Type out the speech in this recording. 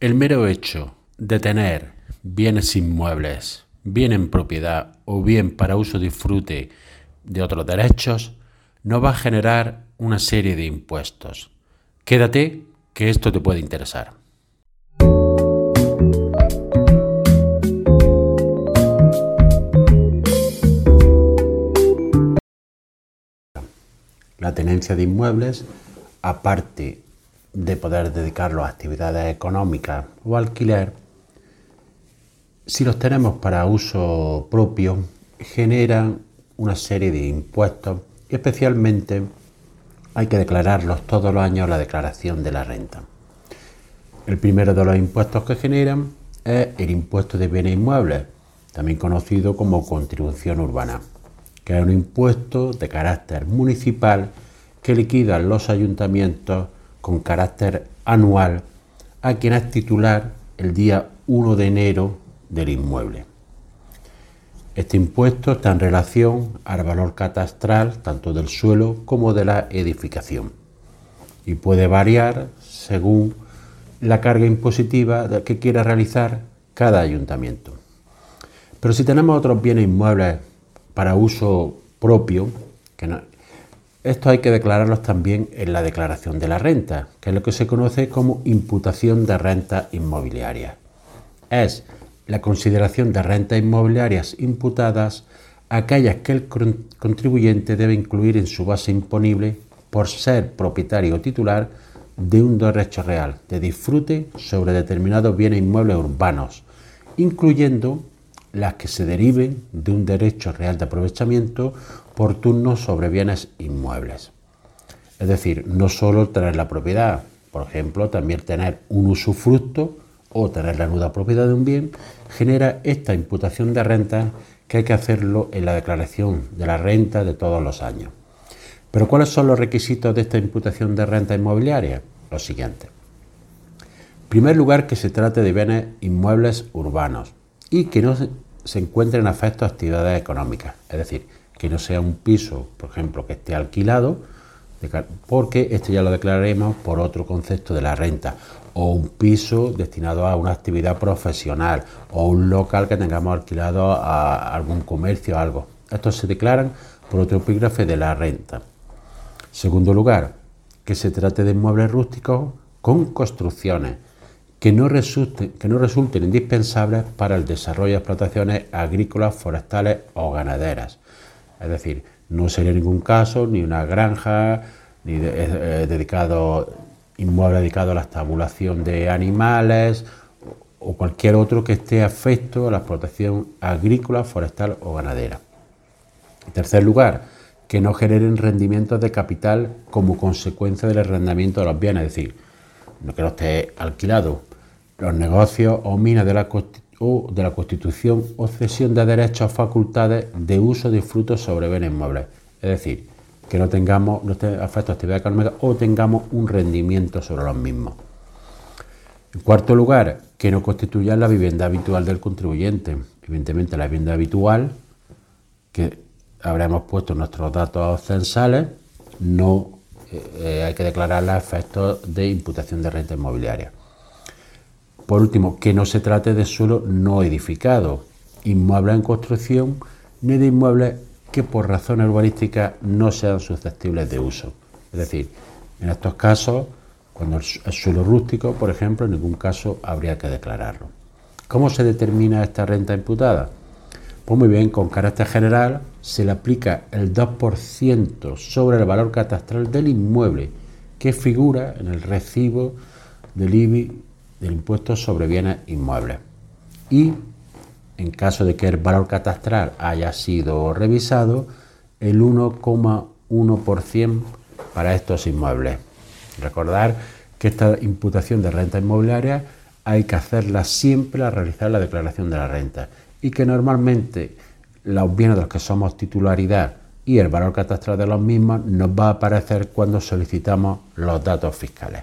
El mero hecho de tener bienes inmuebles, bien en propiedad o bien para uso disfrute de otros derechos, nos va a generar una serie de impuestos. Quédate que esto te puede interesar. La tenencia de inmuebles, aparte de poder dedicarlo a actividades económicas o alquiler, si los tenemos para uso propio, generan una serie de impuestos y especialmente hay que declararlos todos los años la declaración de la renta. El primero de los impuestos que generan es el impuesto de bienes inmuebles, también conocido como contribución urbana, que es un impuesto de carácter municipal que liquidan los ayuntamientos con carácter anual a quien es titular el día 1 de enero del inmueble. Este impuesto está en relación al valor catastral tanto del suelo como de la edificación y puede variar según la carga impositiva que quiera realizar cada ayuntamiento. Pero si tenemos otros bienes inmuebles para uso propio, que esto hay que declararlos también en la declaración de la renta, que es lo que se conoce como imputación de renta inmobiliaria. Es la consideración de rentas inmobiliarias imputadas aquellas que el contribuyente debe incluir en su base imponible por ser propietario o titular de un derecho real de disfrute sobre determinados bienes inmuebles urbanos, incluyendo las que se deriven de un derecho real de aprovechamiento por turno sobre bienes inmuebles. Es decir, no solo tener la propiedad, por ejemplo, también tener un usufructo o tener la nuda propiedad de un bien, genera esta imputación de renta que hay que hacerlo en la declaración de la renta de todos los años. Pero ¿cuáles son los requisitos de esta imputación de renta inmobiliaria? Los siguientes. En primer lugar, que se trate de bienes inmuebles urbanos y que no se encuentren afectos a actividades económicas, es decir, que no sea un piso, por ejemplo, que esté alquilado, porque esto ya lo declararemos por otro concepto de la renta, o un piso destinado a una actividad profesional, o un local que tengamos alquilado a algún comercio o algo. Estos se declaran por otro epígrafe de la renta. Segundo lugar, que se trate de inmuebles rústicos con construcciones que no, resulten, que no resulten indispensables para el desarrollo de explotaciones agrícolas, forestales o ganaderas. Es decir, no sería ningún caso ni una granja, ni eh, dedicado, inmueble dedicado a la estabulación de animales o cualquier otro que esté afecto a la explotación agrícola, forestal o ganadera. En tercer lugar, que no generen rendimientos de capital como consecuencia del arrendamiento de los bienes, es decir, no que no esté alquilado. Los negocios o minas de la constitución o cesión de derechos o facultades de uso de frutos sobre bienes inmuebles. Es decir, que no tengamos, no esté afecto a actividad económica o tengamos un rendimiento sobre los mismos. En cuarto lugar, que no constituya la vivienda habitual del contribuyente. Evidentemente, la vivienda habitual, que habremos puesto nuestros datos censales, no eh, hay que declararla a efectos de imputación de renta inmobiliaria. Por último, que no se trate de suelo no edificado, inmuebles en construcción, ni de inmuebles que por razones urbanísticas no sean susceptibles de uso. Es decir, en estos casos, cuando es suelo rústico, por ejemplo, en ningún caso habría que declararlo. ¿Cómo se determina esta renta imputada? Pues muy bien, con carácter general se le aplica el 2% sobre el valor catastral del inmueble que figura en el recibo del IBI del impuesto sobre bienes inmuebles. Y en caso de que el valor catastral haya sido revisado, el 1,1% para estos inmuebles. Recordar que esta imputación de renta inmobiliaria hay que hacerla siempre al realizar la declaración de la renta y que normalmente los bienes de los que somos titularidad y el valor catastral de los mismos nos va a aparecer cuando solicitamos los datos fiscales.